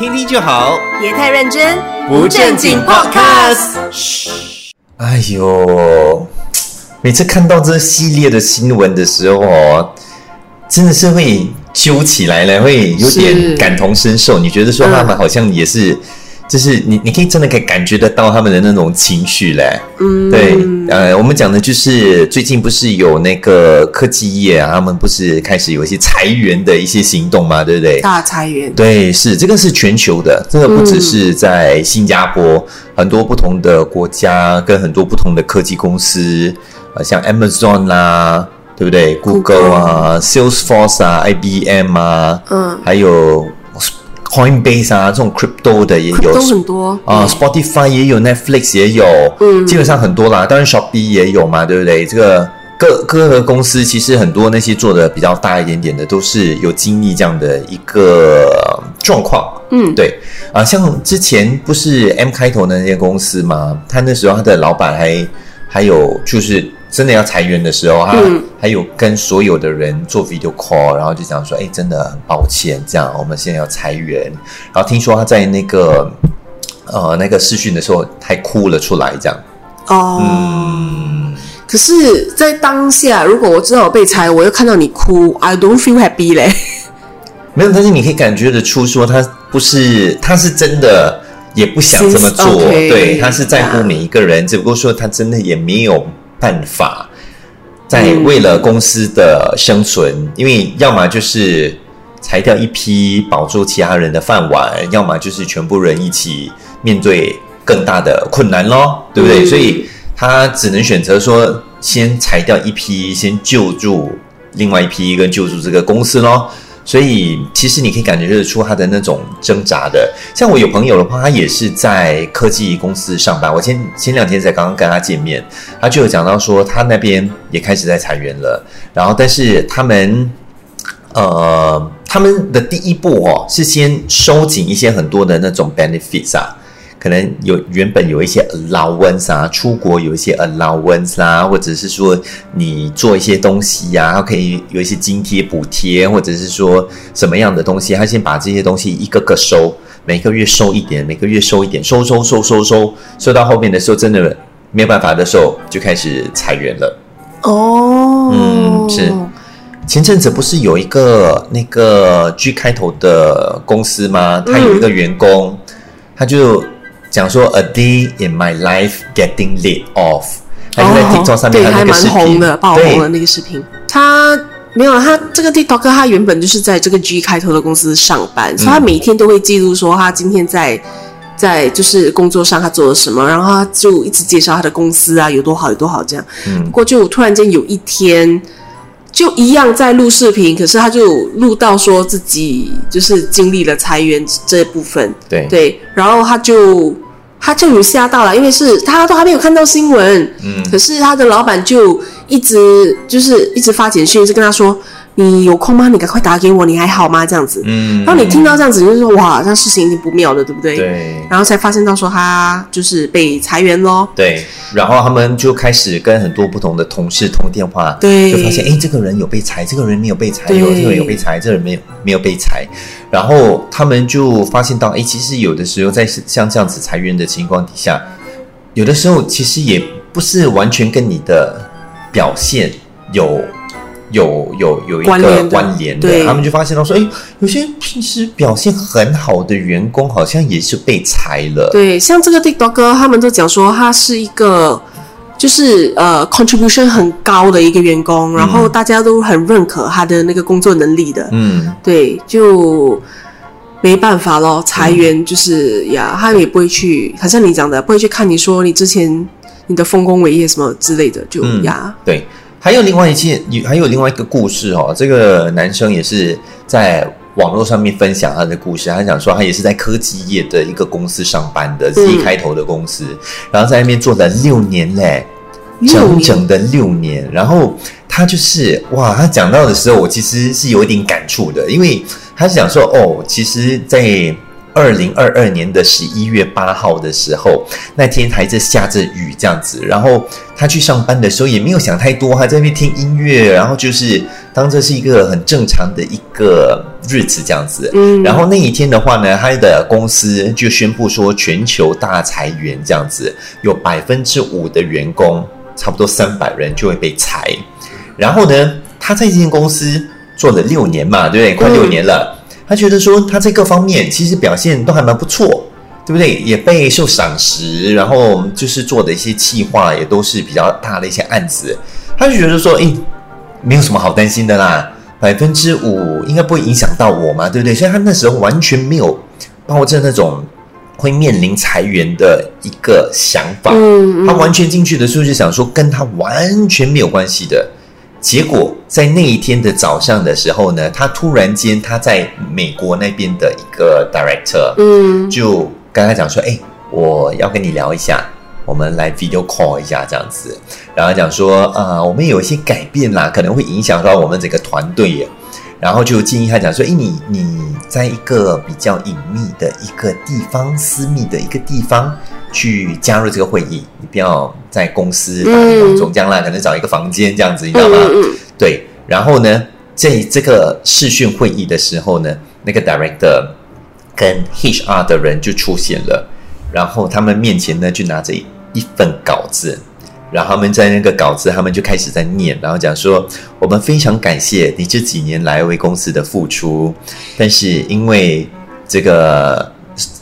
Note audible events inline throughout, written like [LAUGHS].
听听就好，别太认真，不正经 Podcast。哎呦，每次看到这系列的新闻的时候哦，真的是会揪起来了，会有点感同身受。你觉得说他们好像也是，就是你你可以真的可以感觉得到他们的那种情绪嘞。嗯，对，呃，我们讲的就是最近不是有那个科技业啊，他们不是开始有一些裁员的一些行动嘛，对不对？大裁员，对，是这个是全球的，这个不只是在新加坡，很多不同的国家跟很多不同的科技公司，呃，像 Amazon 啦，对不对？Google 啊、Salesforce 啊、IBM 啊，嗯，还有 Coinbase 啊，这种 crypto 的也有都很多啊、s p o t i f y 也有，Netflix 也有，嗯基本上很多啦。当然，Shopee 也有嘛，对不对？这个各各个公司其实很多那些做的比较大一点点的，都是有经历这样的一个呃状况。嗯，对啊、像之前不是 M 开头的那些公司嘛，他那时候他的老板还还有就是真的要裁员的时候，他嗯还有跟所有的人做 video call，然后就讲说，哎，真的很抱歉，这样我们现在要裁员。然后听说他在那个呃那个试训的时候还哭了出来，这样。哦，嗯，可是，在当下，如果我知道我被裁，我又看到你哭，I don't feel happy 嘞。[LAUGHS] 没有，但是你可以感觉得出，说他不是，他是真的也不想这么做 Since- okay，对，他是在乎每一个人，只不过说他真的也没有办法，在嗯为了公司的生存，因为要么就是裁掉一批，保住其他人的饭碗，要么就是全部人一起面对更大的困难咯，对不对？嗯所以他只能选择说，先裁掉一批，先救助另外一批，跟救助这个公司咯。所以其实你可以感觉得出他的那种挣扎的。像我有朋友的话，他也是在科技公司上班。我前前两天才刚刚跟他见面，他就有讲到说，他那边也开始在裁员了。然后，但是他们呃，他们的第一步哦，是先收紧一些很多的那种 benefits 啊。可能有原本有一些 allowance 啊，出国有一些 allowance 啦、或者是说你做一些东西呀、它可以有一些津贴补贴，或者是说什么样的东西，他先把这些东西一个个收，每个月收一点，每个月收一点，收收收收收，收到后面的时候真的没有办法的时候，就开始裁员了。哦，嗯是前阵子不是有一个那个 G 开头的公司吗？他有一个员工，他就讲说 “A day in my life getting laid off”，他就在 TikTok 上面哦，还蛮红的，爆红的，那个视频。他没有，他这个 TikTok 他原本就是在这个 G 开头的公司上班，所以他每天都会记录说他今天在在就是工作上他做了什么，然后他就一直介绍他的公司啊有多好有多好这样。嗯不过就突然间有一天。就一样在录视频，可是他就录到说自己就是经历了裁员这部分，对。对，然后他就他就有吓到了，因为是他都还没有看到新闻，嗯。可是他的老板就一直就是一直发简讯，是跟他说你有空吗？你赶快打给我，你还好吗？这样子，嗯然后你听到这样子，就是说哇，那事情已经不妙了，对不对？。对然后才发现到说他就是被裁员咯。对，然后他们就开始跟很多不同的同事通电话，对就发现哎，诶这个人有被裁，这个人没有被裁，有这个人有被裁，这个人没有没有被裁，然后他们就发现到，哎，其实有的时候在像这样子裁员的情况底下，有的时候其实也不是完全跟你的表现有。有有有一个关联的关联的，对。他们就发现到说，哎，有些平时表现很好的员工好像也是被裁了。对，像这个 TikTok 哥，他们都讲说他是一个就是呃 contribution 很高的一个员工，然后大家都很认可他的那个工作能力的。嗯，对，就没办法咯，裁员就是、呀，他们也不会去，好像你讲的，不会去看你说你之前你的丰功伟业什么之类的，就、嗯呀，对，还有另外一件，有还有另外一个故事哦。这个男生也是在网络上面分享他的故事，他讲说他也是在科技业的一个公司上班的 Z 开头的公司，然后在那边做了六年嘞，整整的六年。然后他就是哇，他讲到的时候，我其实是有一点感触的，因为他是讲说哦，其实，在二零二二年的十一月八号的时候，那天还在下着雨这样子，然后他去上班的时候也没有想太多，还在那边听音乐，然后就是当这是一个很正常的一个日子这样子。嗯然后那一天的话呢，他的公司就宣布说全球大裁员这样子，有百分之五的员工，差不多三百人就会被裁。然后呢，他在这间公司做了六年嘛，对不对？快六年了。他觉得说他在各方面其实表现都还蛮不错，对不对？也备受赏识，然后就是做的一些企划也都是比较大的一些案子。他就觉得说，诶，没有什么好担心的啦，百分之五应该不会影响到我嘛，对不对？所以他那时候完全没有抱着那种会面临裁员的一个想法。嗯他完全进去的时候就想说跟他完全没有关系的。结果在那一天的早上的时候呢，他突然间他在美国那边的一个 director 嗯就跟他讲说：“哎、我要跟你聊一下，我们来 video call 一下这样子。”然后讲说：“啊、我们有一些改变啦，可能会影响到我们整个团队耶。”然后就建议他讲说：“哎，你你在一个比较隐秘的一个地方，私密的一个地方去加入这个会议，你不要在公司大庭广众这样啦，可能找一个房间这样子，你知道吗？对。然后呢，在这个视讯会议的时候呢，那个 director 跟 HR 的人就出现了，然后他们面前呢就拿着一份稿子，然后他们在那个稿子，他们就开始在念，然后讲说，我们非常感谢你这几年来为公司的付出，但是因为这个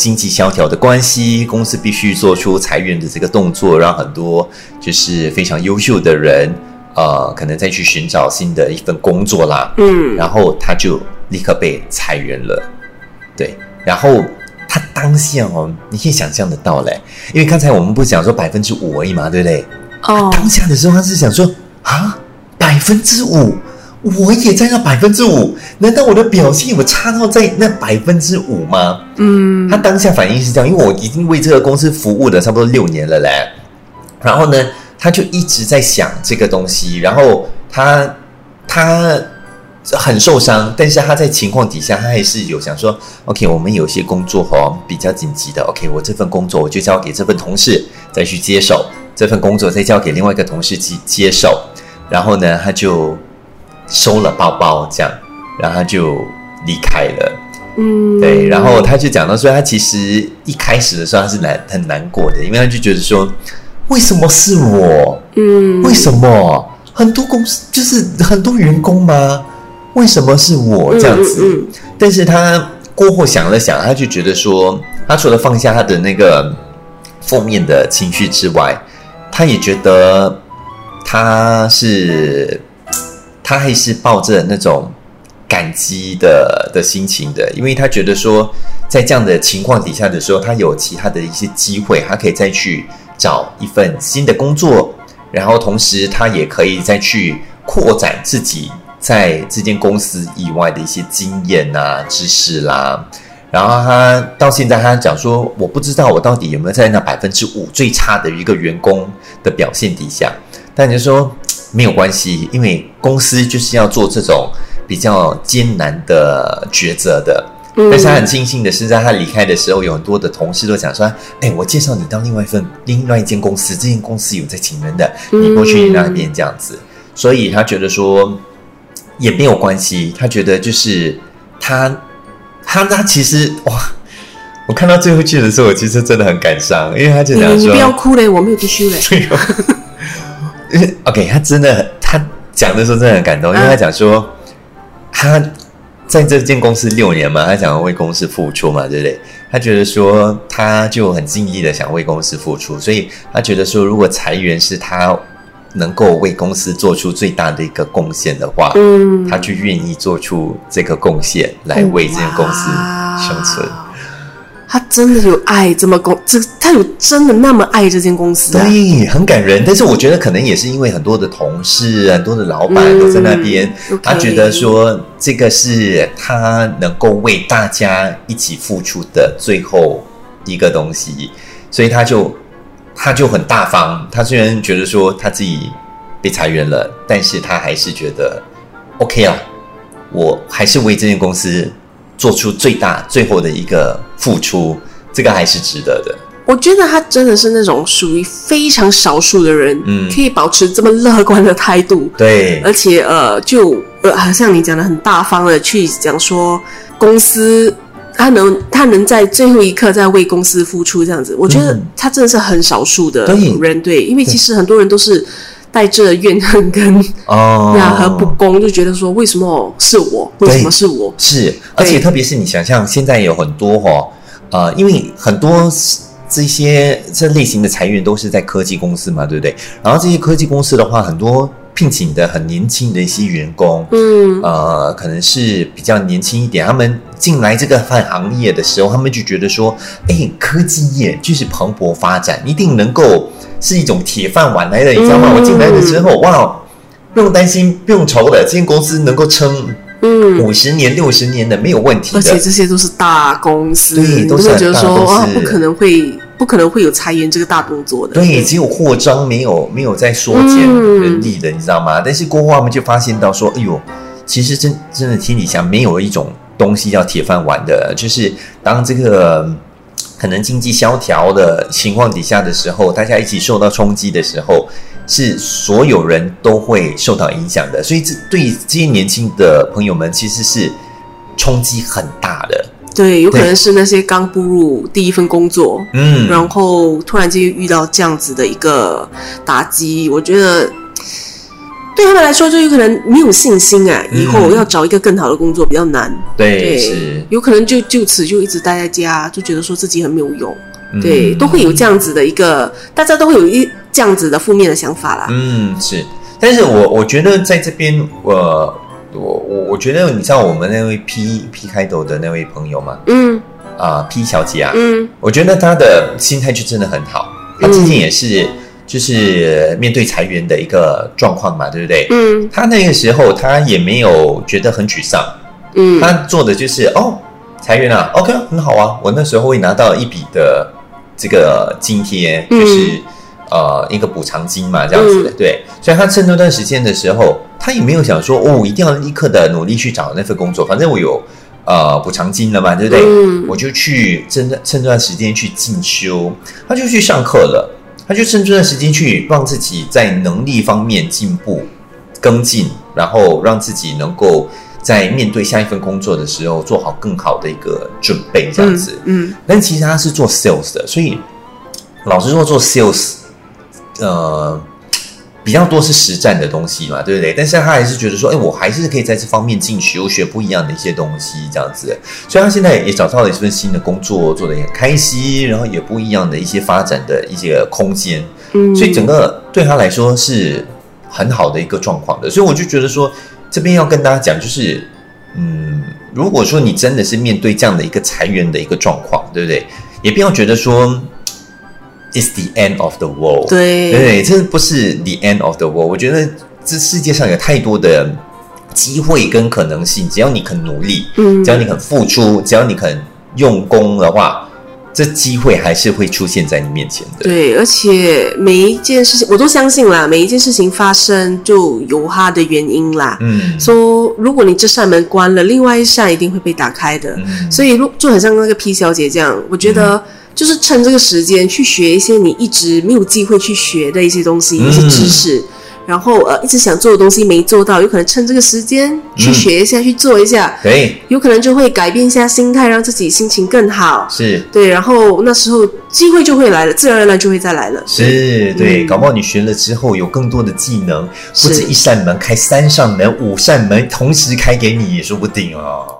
经济萧条的关系，公司必须做出裁员的这个动作，让很多就是非常优秀的人，呃，可能再去寻找新的一份工作啦。嗯然后他就立刻被裁员了，对，然后他当下哦，你可以想象得到嘞，因为刚才我们不是讲说百分之五而已嘛，对不对？哦，当下的时候他是想说啊，百分之五，我也在那百分之五，难道我的表现有差到在那百分之五吗？嗯他当下反应是这样，因为我已经为这个公司服务了差不多六年了嘞。然后呢，他就一直在想这个东西，然后他他很受伤，但是他在情况底下，他还是有想说，OK，我们有些工作哦比较紧急的，OK，我这份工作我就交给这份同事再去接手，这份工作再交给另外一个同事去接手，然后呢，他就收了包包这样，然后他就离开了。嗯，对，然后他就讲到说，他其实一开始的时候他是难很难过的，因为他就觉得说，为什么是我？嗯为什么很多公司就是很多员工吗？为什么是我这样子？嗯但是他过后想了想，他就觉得说，他除了放下他的那个负面的情绪之外，他也觉得他是他还是抱着那种感激的的心情的，因为他觉得说，在这样的情况底下的时候，他有其他的一些机会，他可以再去找一份新的工作，然后同时他也可以再去扩展自己在这间公司以外的一些经验啊、知识啦。然后他到现在，他讲说，我不知道我到底有没有在那百分之五最差的一个员工的表现底下，但你说没有关系，因为公司就是要做这种比较艰难的抉择的。但是他很庆幸的是，在他离开的时候，有很多的同事都讲说：“哎，我介绍你到另外一份另外一间公司，这间公司有在请人的，你过去那边这样子。”所以他觉得说也没有关系，他觉得就是他他他其实哇，我看到最后句的时候，我其实真的很感伤，因为他就讲说你你不要哭嘞，我没有继续嘞。[LAUGHS] [LAUGHS] OK，他真的很他讲的时候真的很感动，因为他讲说他在这间公司六年嘛，他想要为公司付出嘛，对不对？他觉得说他就很尽力的想为公司付出，所以他觉得说，如果裁员是他能够为公司做出最大的一个贡献的话，嗯，他就愿意做出这个贡献来为这间公司生存。哇他真的有爱这么公，这他有真的那么爱这间公司啊？对，很感人。但是我觉得可能也是因为很多的同事、很多的老板嗯都在那边他觉得说这个是他能够为大家一起付出的最后一个东西，所以他就他就很大方。他虽然觉得说他自己被裁员了，但是他还是觉得 OK 啊，我还是为这间公司做出最大最后的一个付出，这个还是值得的。我觉得他真的是那种属于非常少数的人，嗯可以保持这么乐观的态度，对，而且呃，就呃，好像你讲的很大方的去讲说公司。他能，他能在最后一刻在为公司付出，这样子，我觉得嗯他真的是很少数的对人，对，因为其实很多人都是带着怨恨跟哦呀和不公，就觉得说为什么是我，为什么是我？是，而且特别是你想象，现在有很多哈、呃，因为很多这些这类型的裁员都是在科技公司嘛，对不对？然后这些科技公司的话，很多聘请的很年轻的一些员工，嗯，呃，可能是比较年轻一点，他们进来这个饭行业的时候，他们就觉得说，哎，科技业就是蓬勃发展，一定能够是一种铁饭碗来的，你知道吗？嗯我进来的时候，哇，不用担心，不用愁的，这间公司能够撑嗯，五十年、六十年的没有问题的而且。这些都是大公司，对都是大公司说啊，不可能会不可能会有裁员这个大动作的。对，只有扩张，没有没有在缩减人力的，你知道吗？但是过后他们就发现到说，哎呦，其实真真的天底下没有一种东西叫铁饭碗的，就是当这个可能经济萧条的情况底下的时候，大家一起受到冲击的时候，是所有人都会受到影响的。所以这对这些年轻的朋友们，其实是冲击很大的。对，有可能是那些刚步入第一份工作，嗯，然后突然间遇到这样子的一个打击，我觉得 [TSK] 对他们来说就有可能没有信心啊，以后嗯要找一个更好的工作比较难。对，是，有可能就就此就一直待在家，就觉得说自己很没有用。嗯对，都会有这样子的一个，大家都会有一这样子的负面的想法啦。嗯，是，但是我我觉得在这边，我我我我觉得，你知道我们那位 P P 开头的那位朋友吗？嗯。啊，P 小姐啊，嗯。我觉得她的心态就真的很好。她之前也是就是面对裁员的一个状况嘛，对不对？嗯。她那个时候她也没有觉得很沮丧，嗯。她做的就是哦，裁员啊，OK，很好啊，我那时候会拿到一笔的这个津贴，嗯就是、呃一个补偿金嘛，这样子的，嗯对。所以他趁那段时间的时候，他也没有想说哦，我一定要立刻的努力去找那份工作，反正我有呃补偿金了嘛，对不对？嗯我就去趁趁这段时间去进修，他就去上课了，他就趁这段时间去让自己在能力方面进步、跟进，然后让自己能够在面对下一份工作的时候做好更好的一个准备，这样子。嗯但其实他是做 sales 的，所以老实说，做 sales，呃，比较多是实战的东西嘛，对不对？但是他还是觉得说，哎，我还是可以在这方面进修，学不一样的一些东西，这样子。所以他现在也找到了一份新的工作，做的也很开心，然后也不一样的一些发展的一些空间，嗯，所以整个对他来说是很好的一个状况的。所以我就觉得说，这边要跟大家讲，就是嗯，如果说你真的是面对这样的一个裁员的一个状况，对不对？也不要觉得说 it's the end of the world，对对对，这不是 the end of the world。我觉得这世界上有太多的机会跟可能性，只要你肯努力，嗯只要你肯付出，只要你肯用功的话，这机会还是会出现在你面前的。对，而且每一件事情我都相信啦，每一件事情发生就有它的原因啦。嗯说如果你这扇门关了，另外一扇一定会被打开的。嗯所以，如就很像那个 P 小姐这样，我觉得就是趁这个时间去学一些你一直没有机会去学的一些东西、嗯一些知识，然后呃一直想做的东西没做到，有可能趁这个时间去嗯学一下、去做一下，对，有可能就会改变一下心态，让自己心情更好。是对，然后那时候机会就会来了，自然而然就会再来了。是，对，嗯搞不好你学了之后有更多的技能，不是止一扇门开三扇门、五扇门同时开给你也说不定哦。